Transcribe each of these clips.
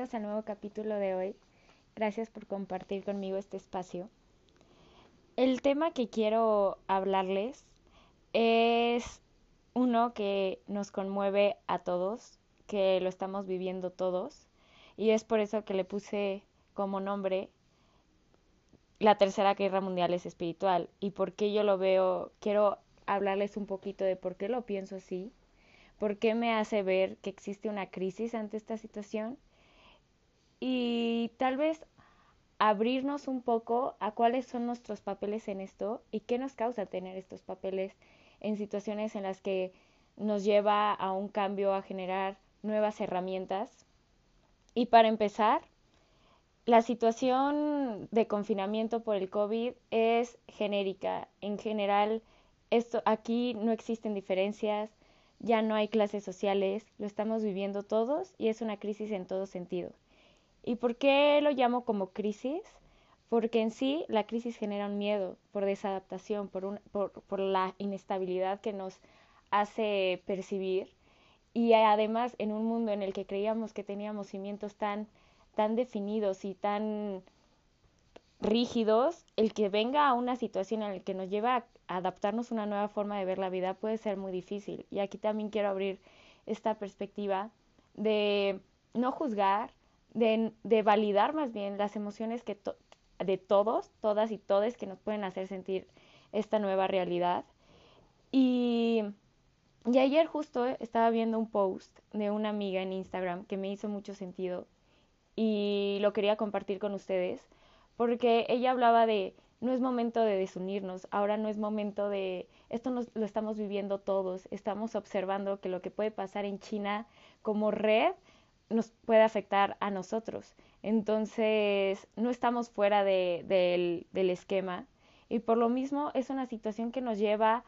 Bienvenidos al nuevo capítulo de hoy. Gracias por compartir conmigo este espacio. El tema que quiero hablarles es uno que nos conmueve a todos, que lo estamos viviendo todos, y es por eso que le puse como nombre la Tercera Guerra Mundial es espiritual. Y por qué yo lo veo, quiero hablarles un poquito de por qué lo pienso así ¿Por qué me hace ver que existe una crisis ante esta situación? Y tal vez abrirnos un poco a cuáles son nuestros papeles en esto y qué nos causa tener estos papeles en situaciones en las que nos lleva a un cambio, a generar nuevas herramientas. Y para empezar, la situación de confinamiento por el COVID es genérica. En general, esto aquí no existen diferencias, ya no hay clases sociales, lo estamos viviendo todos y es una crisis en todo sentido. ¿Y por qué lo llamo como crisis? Porque en sí la crisis genera un miedo por desadaptación, por, un, por, por la inestabilidad que nos hace percibir y además en un mundo en el que creíamos que teníamos cimientos tan, tan definidos y tan rígidos, el que venga a una situación en la que nos lleva a adaptarnos a una nueva forma de ver la vida puede ser muy difícil. Y aquí también quiero abrir esta perspectiva de no juzgar, de, validar más bien las emociones que de todos, todas y todes que nos pueden hacer sentir esta nueva realidad. Y, y ayer justo estaba viendo un post de una amiga en Instagram que me hizo mucho sentido y lo quería compartir con ustedes porque ella hablaba de no es momento de desunirnos, ahora no es momento de esto lo estamos viviendo todos, estamos observando que lo que puede pasar en China como red nos puede afectar a nosotros. Entonces, no estamos fuera de, del, esquema y por lo mismo es una situación que nos lleva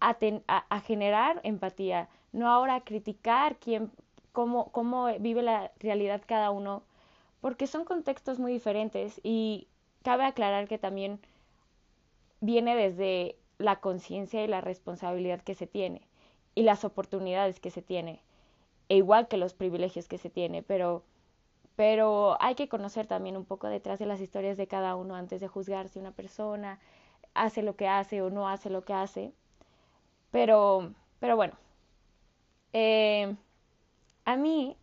a, a, generar empatía, no ahora a criticar quién, cómo, cómo vive la realidad cada uno porque son contextos muy diferentes y cabe aclarar que también viene desde la conciencia y la responsabilidad que se tiene y las oportunidades que se tiene, e igual que los privilegios que se tiene, pero pero hay que conocer también un poco detrás de las historias de cada uno antes de juzgar si una persona hace lo que hace o no hace lo que hace. Pero, pero bueno, eh, a mí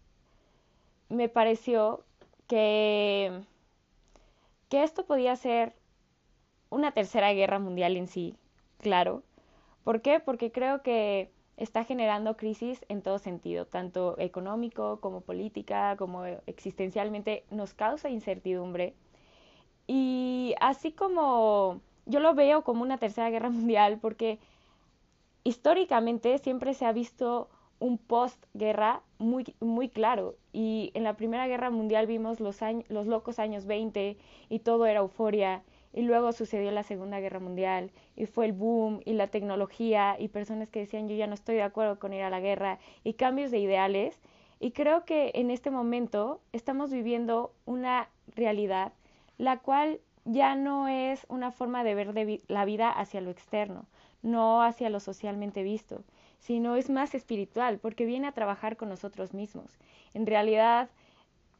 me pareció que, que esto podía ser una tercera guerra mundial en sí, claro. ¿Por qué? Porque creo que está generando crisis en todo sentido, tanto económico como política, como existencialmente, nos causa incertidumbre. Y así como yo lo veo como una tercera guerra mundial, porque históricamente siempre se ha visto un postguerra muy, muy claro. Y en la Primera Guerra Mundial vimos los, los locos años 20 y todo era euforia. Y luego sucedió la Segunda Guerra Mundial y fue el boom y la tecnología y personas que decían yo ya no estoy de acuerdo con ir a la guerra y cambios de ideales. Y creo que en este momento estamos viviendo una realidad la cual ya no es una forma de ver la vida hacia lo externo, no hacia lo socialmente visto, sino es más espiritual, porque viene a trabajar con nosotros mismos. En realidad,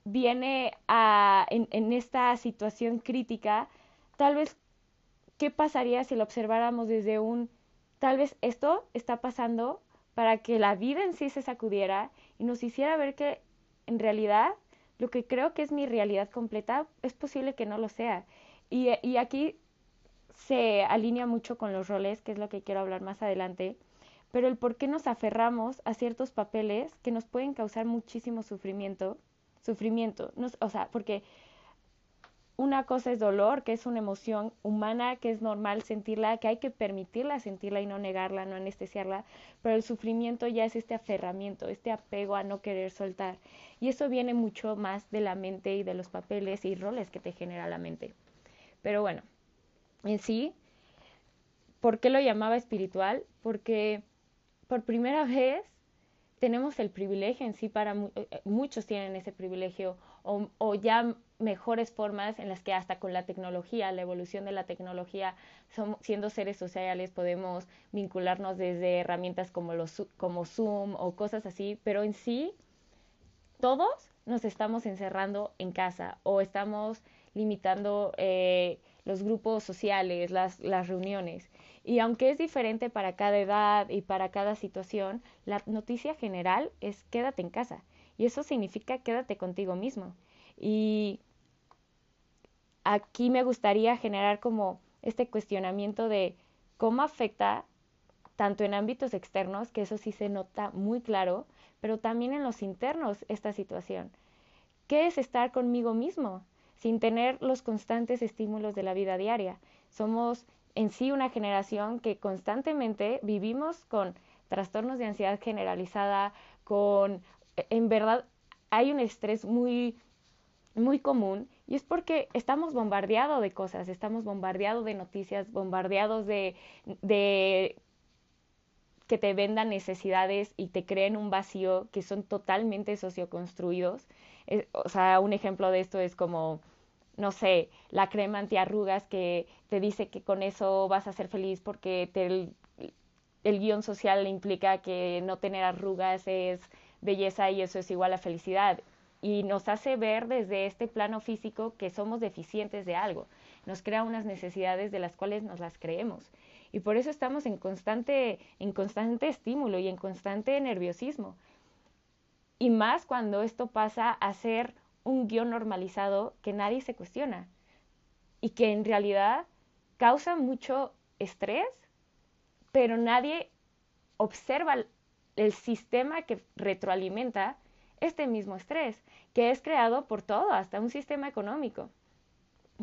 viene a, en, en esta situación crítica, tal vez, ¿qué pasaría si lo observáramos desde un, tal vez esto está pasando para que la vida en sí se sacudiera y nos hiciera ver que en realidad lo que creo que es mi realidad completa es posible que no lo sea. Y, y aquí se alinea mucho con los roles, que es lo que quiero hablar más adelante pero el por qué nos aferramos a ciertos papeles que nos pueden causar muchísimo sufrimiento, sufrimiento, o sea, porque una cosa es dolor, que es una emoción humana, que es normal sentirla, que hay que permitirla sentirla y no negarla, no anestesiarla, pero el sufrimiento ya es este aferramiento, este apego a no querer soltar. Y eso viene mucho más de la mente y de los papeles y roles que te genera la mente. Pero bueno, en sí, ¿por qué lo llamaba espiritual? Porque por primera vez tenemos el privilegio en sí para eh, eh, muchos tienen ese privilegio o, ya mejores formas en las que hasta con la tecnología, la evolución de la tecnología, siendo seres sociales podemos vincularnos desde herramientas como, los, como Zoom o cosas así, pero en sí todos nos estamos encerrando en casa o estamos limitando eh, los grupos sociales, las, las reuniones. Y aunque es diferente para cada edad y para cada situación, la noticia general es quédate en casa. Y eso significa quédate contigo mismo. Y aquí me gustaría generar como este cuestionamiento de cómo afecta tanto en ámbitos externos, que eso sí se nota muy claro, pero también en los internos esta situación. ¿Qué es estar conmigo mismo sin tener los constantes estímulos de la vida diaria? Somos en sí una generación que constantemente vivimos con trastornos de ansiedad generalizada, con, en verdad, hay un estrés muy, muy común y es porque estamos bombardeados de cosas, estamos bombardeados de noticias, bombardeados de, de que te vendan necesidades y te creen un vacío que son totalmente socioconstruidos. o sea, un ejemplo de esto es como, no sé, la crema antiarrugas que te dice que con eso vas a ser feliz porque el, el guion social implica que no tener arrugas es belleza y eso es igual a felicidad. Y nos hace ver desde este plano físico que somos deficientes de algo. Nos crea unas necesidades de las cuales nos las creemos y por eso estamos en constante, en constante estímulo y en constante nerviosismo. Y más cuando esto pasa a ser un guion normalizado que nadie se cuestiona y que en realidad causa mucho estrés, pero nadie observa el sistema que retroalimenta este mismo estrés, que es creado por todo, hasta un sistema económico.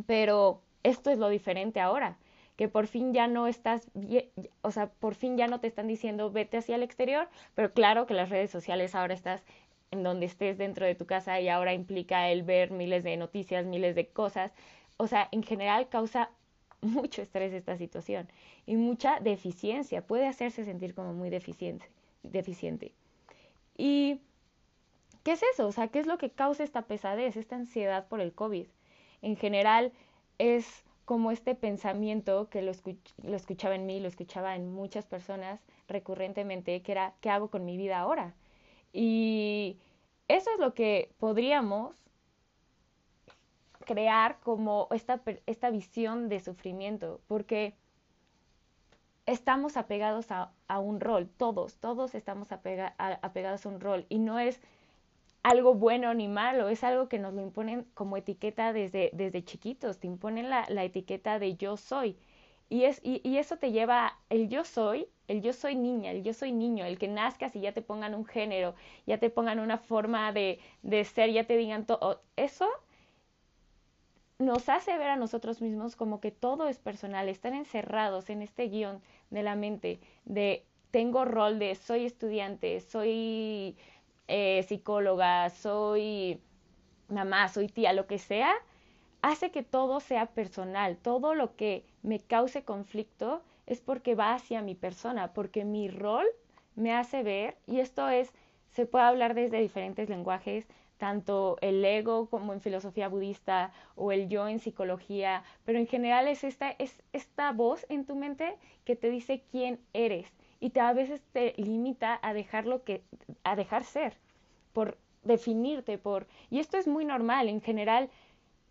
Pero esto es lo diferente ahora que por fin ya no estás, o sea, por fin ya no te están diciendo vete hacia el exterior, pero claro que las redes sociales ahora estás en donde estés dentro de tu casa y ahora implica el ver miles de noticias, miles de cosas. O sea, en general causa mucho estrés esta situación y mucha deficiencia, puede hacerse sentir como muy deficiente, deficiente. ¿Y qué es eso? O sea, ¿qué es lo que causa esta pesadez, esta ansiedad por el COVID? En general es como este pensamiento que lo, escuchaba en mí, lo escuchaba en muchas personas recurrentemente, que era, ¿qué hago con mi vida ahora? Y eso es lo que podríamos crear como esta, esta visión de sufrimiento, porque estamos apegados a, un rol, todos, todos estamos apegados a un rol, y no es algo bueno ni malo, es algo que nos lo imponen como etiqueta desde, desde chiquitos, te imponen la, la etiqueta de yo soy. Y, es, y, y, eso te lleva el yo soy, el yo soy niña, el yo soy niño, el que nazcas y ya te pongan un género, ya te pongan una forma de, de ser, ya te digan todo. Eso nos hace ver a nosotros mismos como que todo es personal, están encerrados en este guion de la mente de tengo rol de soy estudiante, soy eh, psicóloga, soy mamá, soy tía, lo que sea, hace que todo sea personal. Todo lo que me cause conflicto es porque va hacia mi persona, porque mi rol me hace ver, y esto es, se puede hablar desde diferentes lenguajes, tanto el ego como en filosofía budista o el yo en psicología, pero en general es esta, es esta voz en tu mente que te dice quién eres y te, a veces te limita a dejarlo que, a dejar ser, por definirte, por, y esto es muy normal, en general,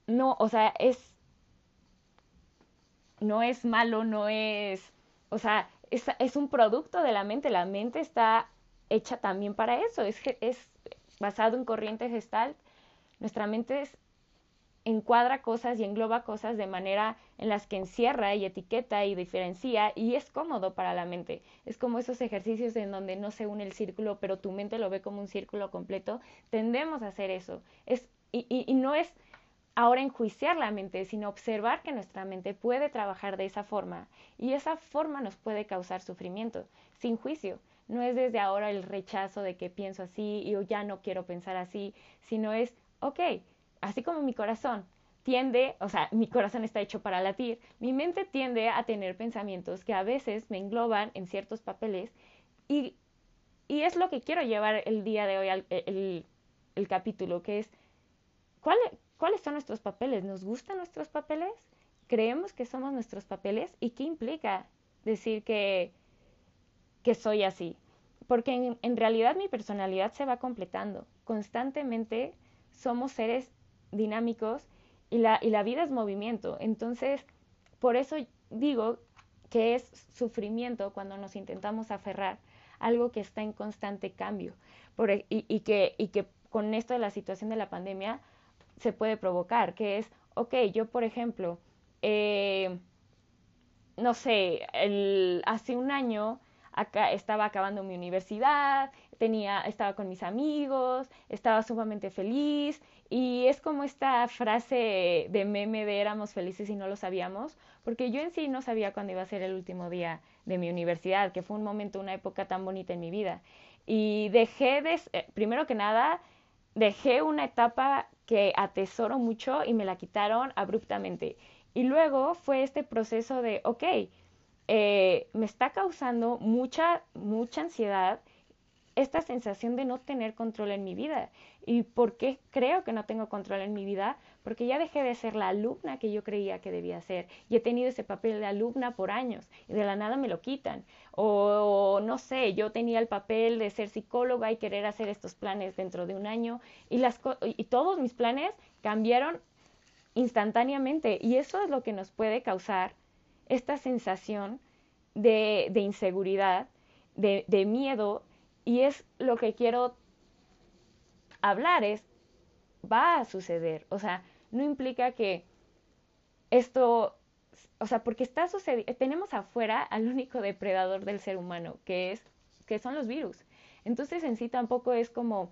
no, o sea, es, no es malo, no es, o sea, es, es un producto de la mente, la mente está hecha también para eso, es, es basado en corriente gestal, nuestra mente encuadra cosas y engloba cosas de manera en las que encierra y etiqueta y diferencia y es cómodo para la mente. Es como esos ejercicios en donde no se une el círculo, pero tu mente lo ve como un círculo completo. Tendemos a hacer eso. Es, y, y no es ahora enjuiciar la mente, sino observar que nuestra mente puede trabajar de esa forma y esa forma nos puede causar sufrimiento, sin juicio. No es desde ahora el rechazo de que pienso así y ya no quiero pensar así, sino es, ok, así como mi corazón tiende, o sea, mi corazón está hecho para latir, mi mente tiende a tener pensamientos que a veces me engloban en ciertos papeles y, y es lo que quiero llevar el día de hoy al el, el capítulo, que es, ¿cuáles son nuestros papeles? ¿Nos gustan nuestros papeles? ¿Creemos que somos nuestros papeles? ¿Y qué implica decir que, que soy así? porque en, realidad mi personalidad se va completando. Constantemente somos seres dinámicos y la, y la vida es movimiento. Entonces, por eso digo que es sufrimiento cuando nos intentamos aferrar a algo que está en constante cambio. Por, e, y, que, y que con esto de la situación de la pandemia se puede provocar, que es, ok, yo por ejemplo, eh, no sé, el, hace un año acá estaba acabando mi universidad, tenía, estaba con mis amigos, estaba sumamente feliz y es como esta frase de meme de éramos felices y no lo sabíamos, porque yo en sí no sabía cuándo iba a ser el último día de mi universidad, que fue un momento, una época tan bonita en mi vida. Y dejé de, eh, primero que nada, dejé una etapa que atesoro mucho y me la quitaron abruptamente. Y luego fue este proceso de, ok, eh, me está causando mucha, mucha ansiedad esta sensación de no tener control en mi vida. ¿Y por qué creo que no tengo control en mi vida? Porque ya dejé de ser la alumna que yo creía que debía ser. Y he tenido ese papel de alumna por años y de la nada me lo quitan. O, no sé, yo tenía el papel de ser psicóloga y querer hacer estos planes dentro de un año y, las y todos mis planes cambiaron instantáneamente. Y eso es lo que nos puede causar esta sensación de, inseguridad, de, de, miedo, y es lo que quiero hablar, es, va a suceder, o sea, no implica que esto, o sea, porque está sucediendo, tenemos afuera al único depredador del ser humano, que es, que son los virus. Entonces en sí tampoco es como,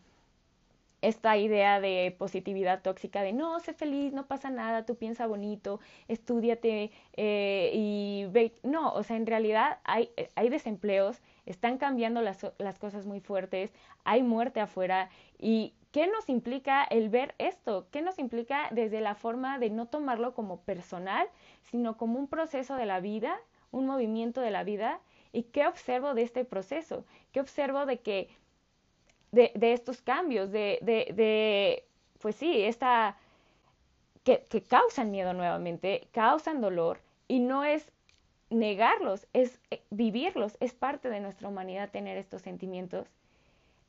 esta idea de positividad tóxica de no, sé feliz, no pasa nada, tú piensa bonito, estudiate eh, y ve. No, o sea, en realidad hay, hay desempleos, están cambiando las, las cosas muy fuertes, hay muerte afuera y ¿qué nos implica el ver esto? ¿Qué nos implica desde la forma de no tomarlo como personal, sino como un proceso de la vida, un movimiento de la vida? ¿Y qué observo de este proceso? ¿Qué observo de que de, de estos cambios, de, de, de, pues sí, esta, que, que causan miedo nuevamente, causan dolor y no es negarlos, es eh, vivirlos, es parte de nuestra humanidad tener estos sentimientos,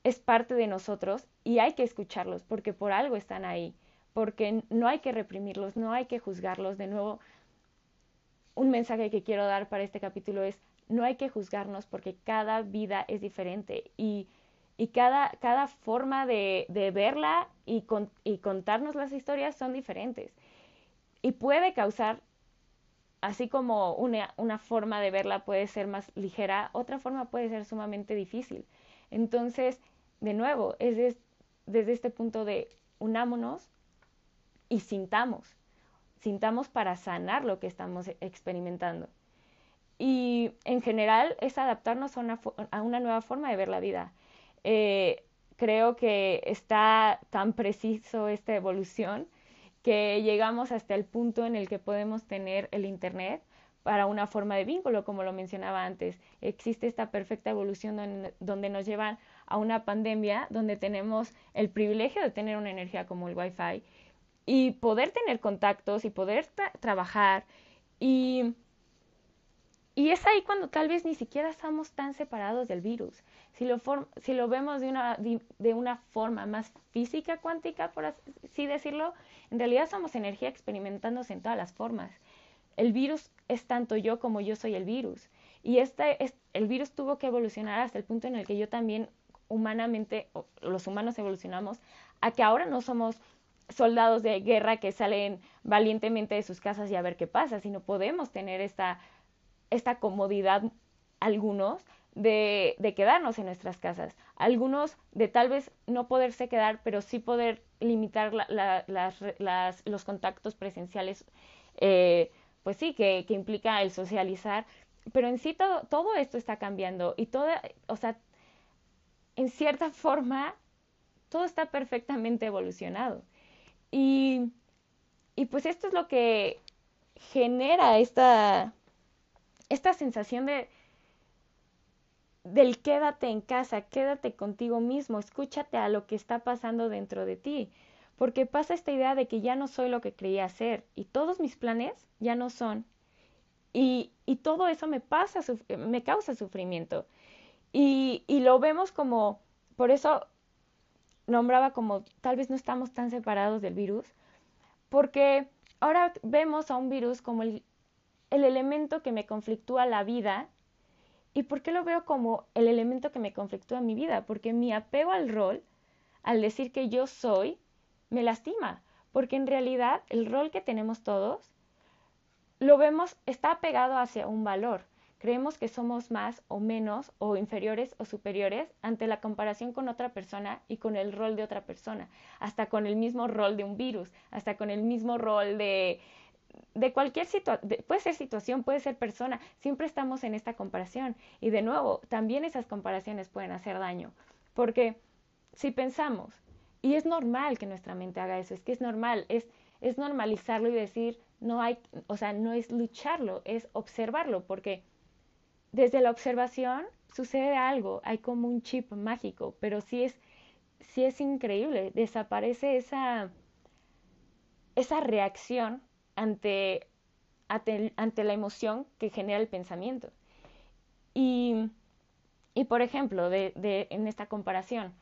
es parte de nosotros y hay que escucharlos porque por algo están ahí, porque no hay que reprimirlos, no hay que juzgarlos. De nuevo, un mensaje que quiero dar para este capítulo es, no hay que juzgarnos porque cada vida es diferente y y cada, cada forma de, de verla y, y contarnos las historias son diferentes. Y puede causar, así como una, una forma de verla puede ser más ligera, otra forma puede ser sumamente difícil. Entonces, de nuevo, es desde este punto de unámonos y sintamos, sintamos para sanar lo que estamos experimentando. Y en general es adaptarnos a una, a una nueva forma de ver la vida. Eh, creo que está tan preciso esta evolución que llegamos hasta el punto en el que podemos tener el Internet para una forma de vínculo, como lo mencionaba antes. Existe esta perfecta evolución donde, nos llevan a una pandemia, donde tenemos el privilegio de tener una energía como el Wi-Fi y poder tener contactos y poder trabajar y y es ahí cuando tal vez ni siquiera estamos tan separados del virus. Si lo, si lo vemos de una, de una forma más física cuántica, por así decirlo, en realidad somos energía experimentándose en todas las formas. El virus es tanto yo como yo soy el virus. Y este, el virus tuvo que evolucionar hasta el punto en el que yo también humanamente, los humanos evolucionamos, a que ahora no somos soldados de guerra que salen valientemente de sus casas y a ver qué pasa, sino podemos tener esta esta comodidad algunos de, quedarnos en nuestras casas, algunos de tal vez no poderse quedar, pero sí poder limitar los contactos presenciales, eh, pues sí, que, implica el socializar, pero en sí todo, todo esto está cambiando y todo, o sea, en cierta forma, todo está perfectamente evolucionado. Y, y pues esto es lo que genera esta, esta sensación de del quédate en casa, quédate contigo mismo, escúchate a lo que está pasando dentro de ti, porque pasa esta idea de que ya no soy lo que creía ser y todos mis planes ya no son y, y todo eso me pasa, me causa sufrimiento. Y, y lo vemos como, por eso nombraba como tal vez no estamos tan separados del virus, porque ahora vemos a un virus como el, el elemento que me conflictúa la vida. ¿Y por qué lo veo como el elemento que me conflictúa mi vida? Porque mi apego al rol, al decir que yo soy, me lastima. Porque en realidad el rol que tenemos todos, lo vemos, está apegado hacia un valor. Creemos que somos más o menos o inferiores o superiores ante la comparación con otra persona y con el rol de otra persona, hasta con el mismo rol de un virus, hasta con el mismo rol de, de cualquier situación, puede ser situación, puede ser persona, siempre estamos en esta comparación. Y de nuevo, también esas comparaciones pueden hacer daño, porque si pensamos, y es normal que nuestra mente haga eso, es que es normal, es, es normalizarlo y decir, no hay, o sea, no es lucharlo, es observarlo, porque desde la observación sucede algo, hay como un chip mágico, pero sí es, sí es increíble, desaparece esa, esa reacción ante, ante, la emoción que genera el pensamiento. Y, y por ejemplo, de, de, en esta comparación,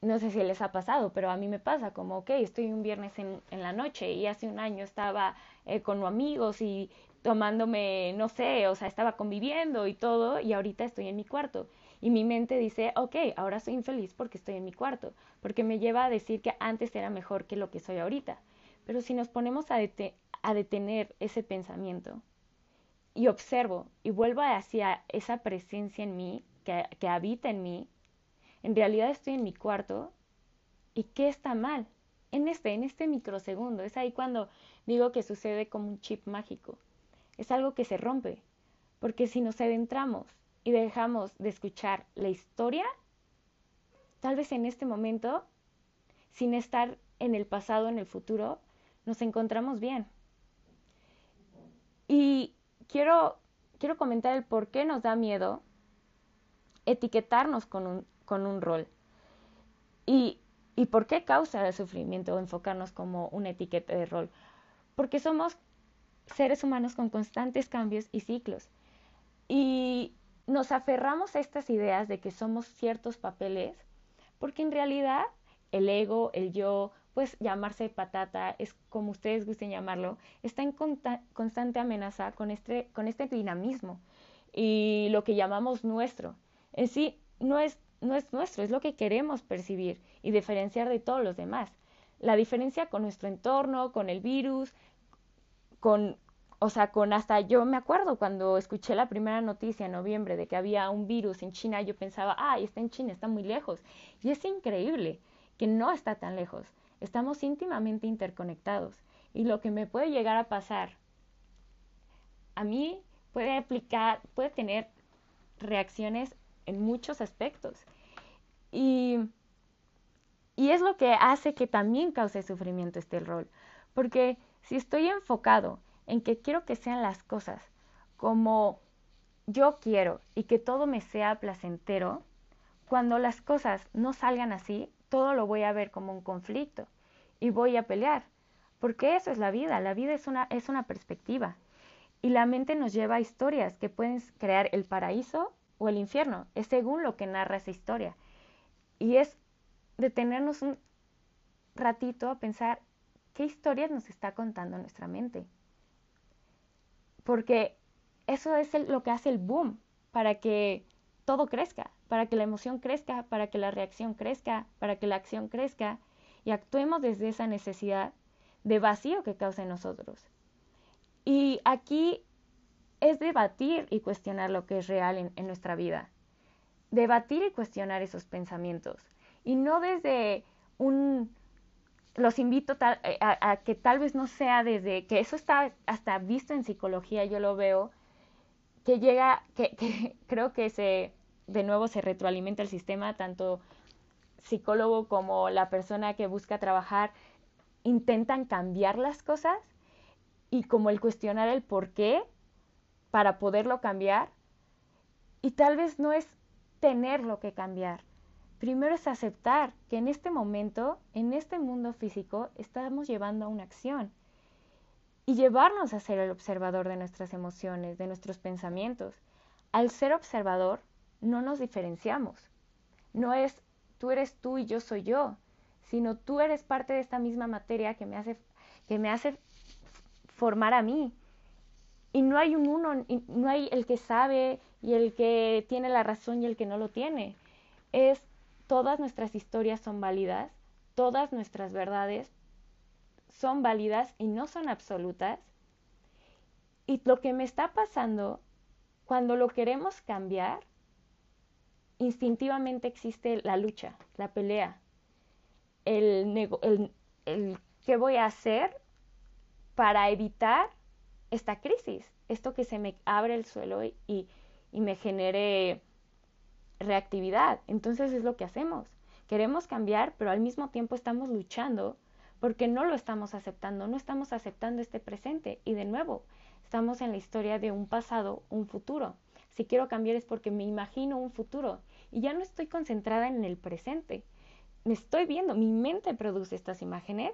no sé si les ha pasado, pero a mí me pasa como, ok, estoy un viernes en, en la noche y hace un año estaba eh, con amigos y tomándome, no sé, o sea, estaba conviviendo y todo, y ahorita estoy en mi cuarto. Y mi mente dice, ok, ahora soy infeliz porque estoy en mi cuarto, porque me lleva a decir que antes era mejor que lo que soy ahorita. Pero si nos ponemos a, detener ese pensamiento y observo y vuelvo hacia esa presencia en mí, que, que habita en mí, en realidad estoy en mi cuarto y qué está mal. En este, en este microsegundo, es ahí cuando digo que sucede como un chip mágico. Es algo que se rompe, porque si nos adentramos y dejamos de escuchar la historia, tal vez en este momento, sin estar en el pasado, en el futuro, nos encontramos bien. Y quiero, quiero comentar el por qué nos da miedo etiquetarnos con un, con un rol. Y, y por qué causa el sufrimiento enfocarnos como una etiqueta de rol. Porque somos seres humanos con constantes cambios y ciclos. Y nos aferramos a estas ideas de que somos ciertos papeles, porque en realidad el ego, el yo, pues llamarse patata, es como ustedes gusten llamarlo, está en constante amenaza con este, con este dinamismo y lo que llamamos nuestro. En sí, no es, no es nuestro, es lo que queremos percibir y diferenciar de todos los demás. La diferencia con nuestro entorno, con el virus, con, o sea, con hasta yo me acuerdo cuando escuché la primera noticia en noviembre de que había un virus en China, yo pensaba, ay, está en China, está muy lejos. Y es increíble que no está tan lejos. Estamos íntimamente interconectados y lo que me puede llegar a pasar a mí puede aplicar, puede tener reacciones en muchos aspectos. Y, y es lo que hace que también cause sufrimiento este rol. Porque si estoy enfocado en que quiero que sean las cosas como yo quiero y que todo me sea placentero, cuando las cosas no salgan así, todo lo voy a ver como un conflicto y voy a pelear, porque eso es la vida, la vida es una, es una perspectiva y la mente nos lleva a historias que pueden crear el paraíso o el infierno, es según lo que narra esa historia. Y es detenernos un ratito a pensar qué historias nos está contando nuestra mente. Porque eso es lo que hace el boom para que todo crezca, para que la emoción crezca, para que la reacción crezca, para que la acción crezca y actuemos desde esa necesidad de vacío que causa en nosotros. Y aquí es debatir y cuestionar lo que es real en, nuestra vida. Debatir y cuestionar esos pensamientos. Y no desde un... Los invito eh, a, que tal vez no sea desde... que eso está hasta visto en psicología, yo lo veo, que llega, que creo que se, de nuevo se retroalimenta el sistema, tanto psicólogo como la persona que busca trabajar intentan cambiar las cosas y como el cuestionar el por qué para poderlo cambiar. Y tal vez no es tenerlo que cambiar. Primero es aceptar que en este momento, en este mundo físico, estamos llevando a una acción. Y llevarnos a ser el observador de nuestras emociones, de nuestros pensamientos. Al ser observador, no nos diferenciamos. No es tú eres tú y yo soy yo, sino tú eres parte de esta misma materia que me hace, que me hace formar a mí. Y no hay un uno, no hay el que sabe y el que tiene la razón y el que no lo tiene. Es todas nuestras historias son válidas, todas nuestras verdades son válidas y no son absolutas. Y lo que me está pasando cuando lo queremos cambiar, instintivamente existe la lucha, la pelea, el, el, el qué voy a hacer para evitar esta crisis, esto que se me abre el suelo y, y, me genere reactividad. Entonces es lo que hacemos. Queremos cambiar, pero al mismo tiempo estamos luchando porque no lo estamos aceptando, no estamos aceptando este presente. Y de nuevo, estamos en la historia de un pasado, un futuro. Si quiero cambiar es porque me imagino un futuro y ya no estoy concentrada en el presente. Me estoy viendo, mi mente produce estas imágenes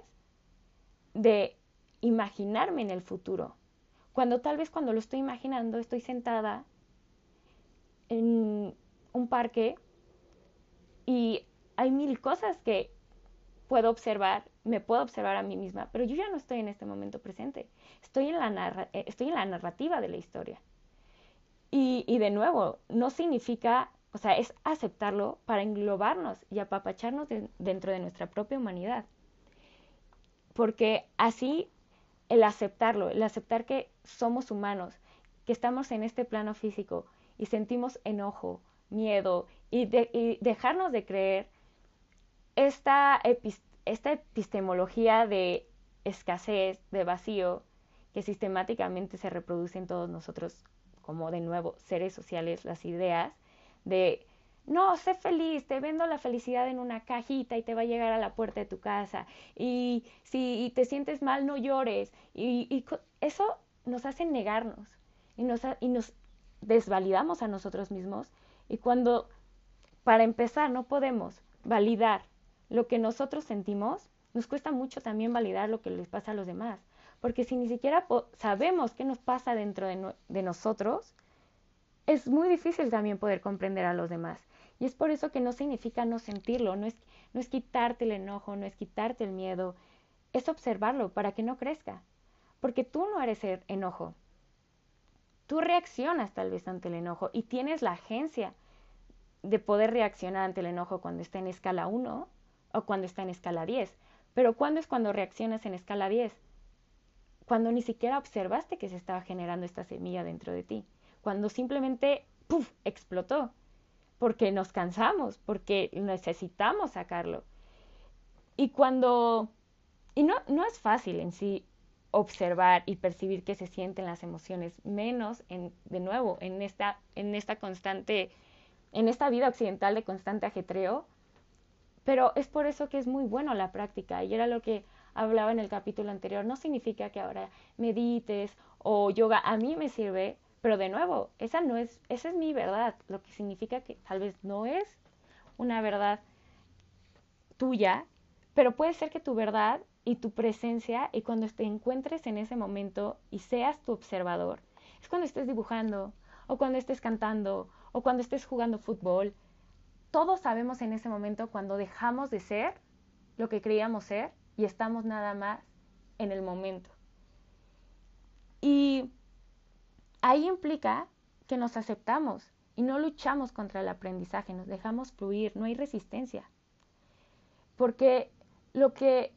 de imaginarme en el futuro. Cuando tal vez cuando lo estoy imaginando estoy sentada en un parque y hay mil cosas que puedo observar, me puedo observar a mí misma, pero yo ya no estoy en este momento presente. Estoy en la, eh, estoy en la narrativa de la historia. Y, y de nuevo, no significa, o sea, es aceptarlo para englobarnos y apapacharnos dentro de nuestra propia humanidad. Porque así el aceptarlo, el aceptar que somos humanos, que estamos en este plano físico y sentimos enojo, miedo y, dejarnos de creer esta, esta epistemología de escasez, de vacío, que sistemáticamente se reproduce en todos nosotros como de nuevo seres sociales, las ideas de no, sé feliz, te vendo la felicidad en una cajita y te va a llegar a la puerta de tu casa. Y si te sientes mal, no llores. Y, eso nos hace negarnos y nos, y nos desvalidamos a nosotros mismos. Y cuando, para empezar, no podemos validar lo que nosotros sentimos, nos cuesta mucho también validar lo que les pasa a los demás. Porque si ni siquiera sabemos qué nos pasa dentro de, de nosotros, es muy difícil también poder comprender a los demás. Y es por eso que no significa no sentirlo, no es, no es quitarte el enojo, no es quitarte el miedo, es observarlo para que no crezca. Porque tú no eres el enojo. Tú reaccionas tal vez ante el enojo y tienes la agencia de poder reaccionar ante el enojo cuando está en escala 1 o cuando está en escala 10. Pero ¿cuándo es cuando reaccionas en escala 10? Cuando ni siquiera observaste que se estaba generando esta semilla dentro de ti. Cuando simplemente, ¡puf!, explotó porque nos cansamos, porque necesitamos sacarlo. Y cuando, y no, no es fácil en sí observar y percibir qué se sienten las emociones, menos en, de nuevo, en esta, en esta constante, en esta vida occidental de constante ajetreo, pero es por eso que es muy bueno la práctica, y era lo que hablaba en el capítulo anterior, no significa que ahora medites o yoga, a mí me sirve pero de nuevo, esa no es, esa es mi verdad, lo que significa que tal vez no es una verdad tuya, pero puede ser que tu verdad y tu presencia y cuando te encuentres en ese momento y seas tu observador, es cuando estés dibujando o cuando estés cantando o cuando estés jugando fútbol. Todos sabemos en ese momento cuando dejamos de ser lo que creíamos ser y estamos nada más en el momento. Y ahí implica que nos aceptamos y no luchamos contra el aprendizaje, nos dejamos fluir, no hay resistencia. Porque lo que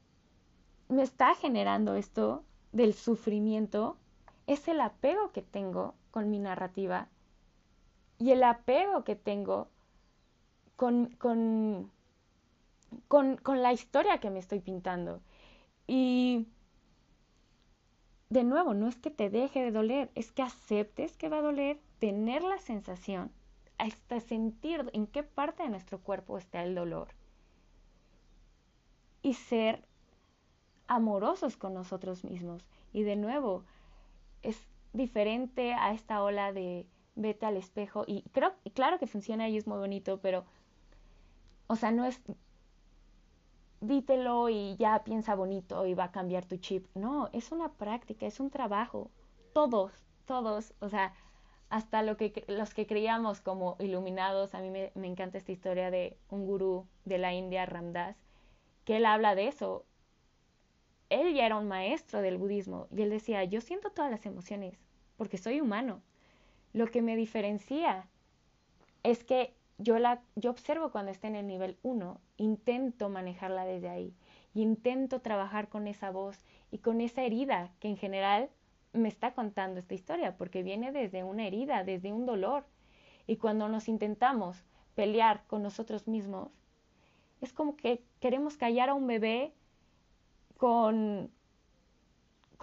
me está generando esto del sufrimiento es el apego que tengo con mi narrativa y el apego que tengo con, con, con, con la historia que me estoy pintando. Y de nuevo, no es que te deje de doler, es que aceptes que va a doler, tener la sensación, hasta sentir en qué parte de nuestro cuerpo está el dolor. Y ser amorosos con nosotros mismos. Y de nuevo, es diferente a esta ola de vete al espejo. Y creo, claro que funciona y es muy bonito, pero, o sea, no es dítelo y ya piensa bonito y va a cambiar tu chip. No, es una práctica, es un trabajo. Todos, todos, o sea, hasta lo que, los que creíamos como iluminados. A mí me, me encanta esta historia de un gurú de la India, Ramdas, que él habla de eso. Él ya era un maestro del budismo y él decía, yo siento todas las emociones porque soy humano. Lo que me diferencia es que yo, la, yo observo cuando está en el nivel 1, intento manejarla desde ahí y intento trabajar con esa voz y con esa herida que en general me está contando esta historia, porque viene desde una herida, desde un dolor. Y cuando nos intentamos pelear con nosotros mismos, es como que queremos callar a un bebé con,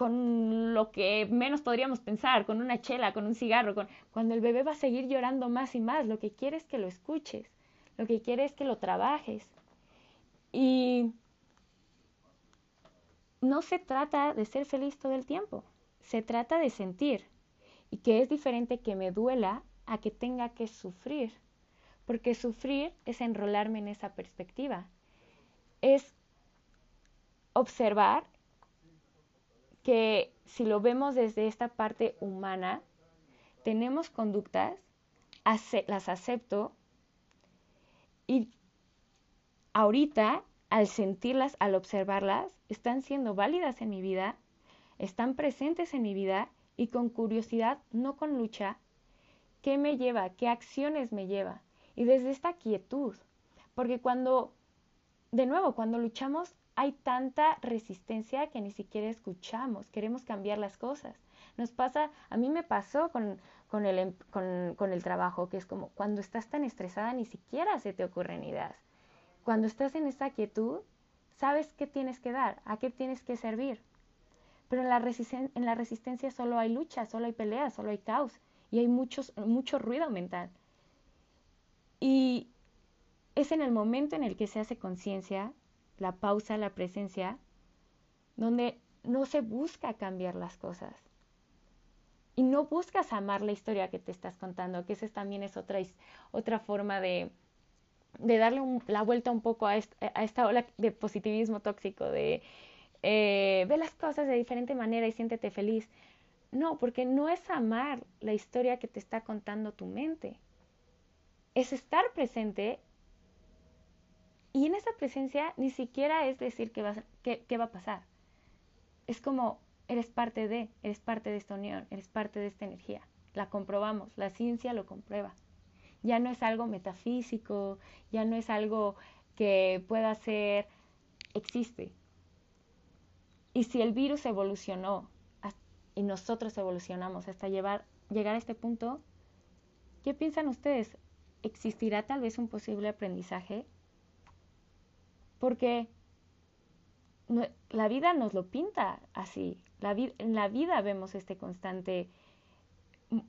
con lo que menos podríamos pensar, con una chela, con un cigarro, con, cuando el bebé va a seguir llorando más y más, lo que quiere es que lo escuches, lo que quiere es que lo trabajes. Y no se trata de ser feliz todo el tiempo, se trata de sentir y que es diferente que me duela a que tenga que sufrir, porque sufrir es enrolarme en esa perspectiva, es observar que si lo vemos desde esta parte humana, tenemos conductas, las acepto y ahorita al sentirlas, al observarlas, están siendo válidas en mi vida, están presentes en mi vida y con curiosidad, no con lucha, ¿qué me lleva? ¿Qué acciones me lleva? Y desde esta quietud, porque cuando, de nuevo, cuando luchamos hay tanta resistencia que ni siquiera escuchamos, queremos cambiar las cosas. Nos pasa, a mí me pasó con, con, el, em, con, el trabajo, que es como cuando estás tan estresada ni siquiera se te ocurren ideas. Cuando estás en esa quietud, sabes qué tienes que dar, a qué tienes que servir. Pero en la, en la resistencia solo hay lucha, solo hay pelea, solo hay caos y hay muchos, mucho ruido mental. Y es en el momento en el que se hace conciencia, la pausa, la presencia, donde no se busca cambiar las cosas. Y no buscas amar la historia que te estás contando, que esa también es otra, otra forma de, de darle la vuelta un poco a, esta ola de positivismo tóxico, de eh, ve las cosas de diferente manera y siéntete feliz. No, porque no es amar la historia que te está contando tu mente. Es estar presente y en esa presencia ni siquiera es decir qué va, qué va a pasar. Es como eres parte de, eres parte de esta unión, eres parte de esta energía. La comprobamos, la ciencia lo comprueba ya no es algo metafísico, ya no es algo que pueda ser, existe. Y si el virus evolucionó y nosotros evolucionamos hasta llevar, llegar a este punto, ¿qué piensan ustedes? ¿Existirá tal vez un posible aprendizaje? Porque la vida nos lo pinta así. La en la vida vemos este constante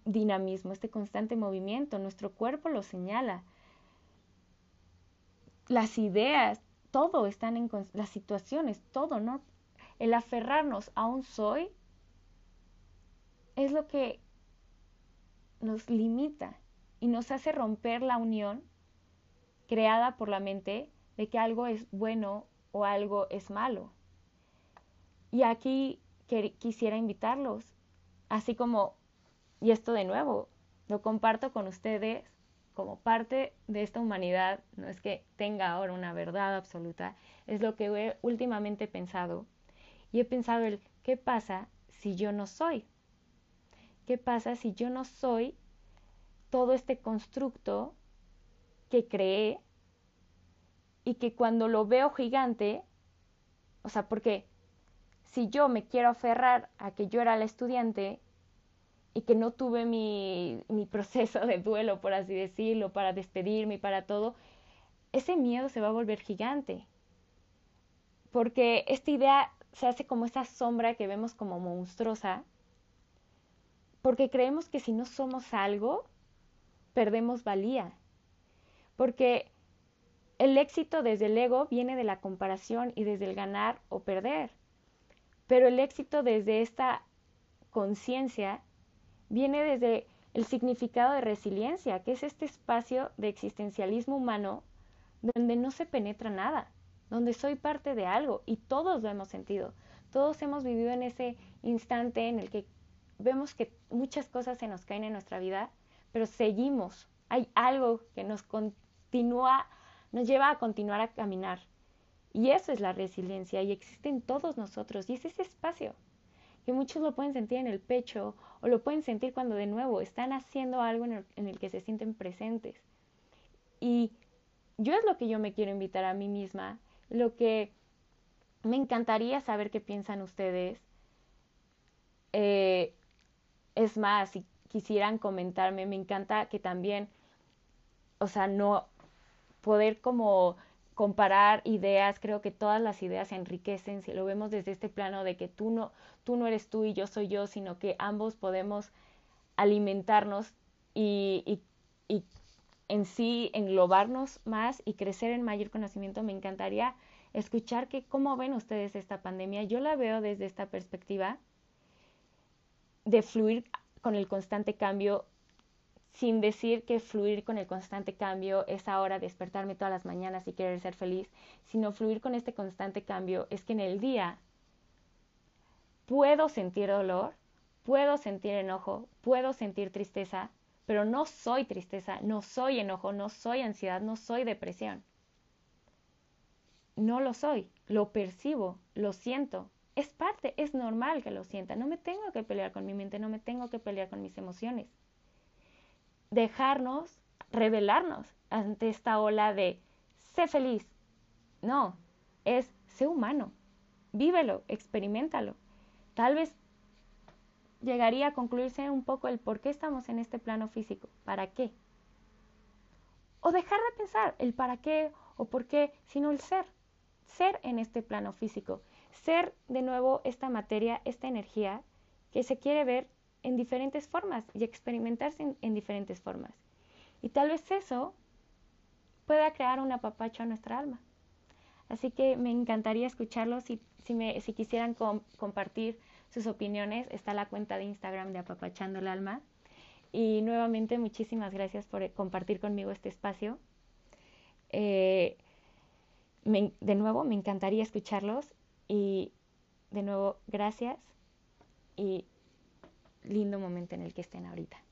dinamismo, este constante movimiento. Nuestro cuerpo lo señala. Las ideas, todo están en las situaciones, todo, ¿no? El aferrarnos a un soy es lo que nos limita y nos hace romper la unión creada por la mente de que algo es bueno o algo es malo. Y aquí quisiera invitarlos, así como y esto de nuevo, lo comparto con ustedes como parte de esta humanidad, no es que tenga ahora una verdad absoluta, es lo que he últimamente pensado. Y he pensado el, ¿qué pasa si yo no soy? ¿Qué pasa si yo no soy todo este constructo que creé y que cuando lo veo gigante, o sea, porque si yo me quiero aferrar a que yo era la estudiante y que no tuve mi, mi proceso de duelo, por así decirlo, para despedirme y para todo, ese miedo se va a volver gigante. Porque esta idea se hace como esa sombra que vemos como monstruosa, porque creemos que si no somos algo, perdemos valía. Porque el éxito desde el ego viene de la comparación y desde el ganar o perder. Pero el éxito desde esta conciencia viene desde el significado de resiliencia, que es este espacio de existencialismo humano donde no se penetra nada, donde soy parte de algo y todos lo hemos sentido. Todos hemos vivido en ese instante en el que vemos que muchas cosas se nos caen en nuestra vida, pero seguimos. Hay algo que nos continúa, nos lleva a continuar a caminar. Y eso es la resiliencia y existe en todos nosotros y es ese espacio que muchos lo pueden sentir en el pecho o lo pueden sentir cuando de nuevo están haciendo algo en el, que se sienten presentes. Y yo es lo que yo me quiero invitar a mí misma, lo que me encantaría saber qué piensan ustedes. Eh, es más, si quisieran comentarme, me encanta que también, o sea, no poder como comparar ideas, creo que todas las ideas se enriquecen si lo vemos desde este plano de que tú no, tú no eres tú y yo soy yo, sino que ambos podemos alimentarnos y, y, y en sí englobarnos más y crecer en mayor conocimiento. Me encantaría escuchar que cómo ven ustedes esta pandemia. Yo la veo desde esta perspectiva de fluir con el constante cambio sin decir que fluir con el constante cambio es ahora despertarme todas las mañanas y querer ser feliz, sino fluir con este constante cambio es que en el día puedo sentir dolor, puedo sentir enojo, puedo sentir tristeza, pero no soy tristeza, no soy enojo, no soy ansiedad, no soy depresión. No lo soy, lo percibo, lo siento. Es parte, es normal que lo sienta. No me tengo que pelear con mi mente, no me tengo que pelear con mis emociones dejarnos, revelarnos ante esta ola de sé feliz. No, es sé humano, vívelo, experimentalo. Tal vez llegaría a concluirse un poco el por qué estamos en este plano físico, para qué. O dejar de pensar el para qué o por qué, sino el ser, ser en este plano físico, ser de nuevo esta materia, esta energía que se quiere ver en diferentes formas y experimentarse en, diferentes formas. Y tal vez eso pueda crear un apapacho a nuestra alma. Así que me encantaría escucharlos. Si, si, si quisieran compartir sus opiniones, está la cuenta de Instagram de Apapachando el Alma. Y nuevamente muchísimas gracias por compartir conmigo este espacio. Eh, de nuevo, me encantaría escucharlos y de nuevo, gracias lindo momento en el que estén ahorita.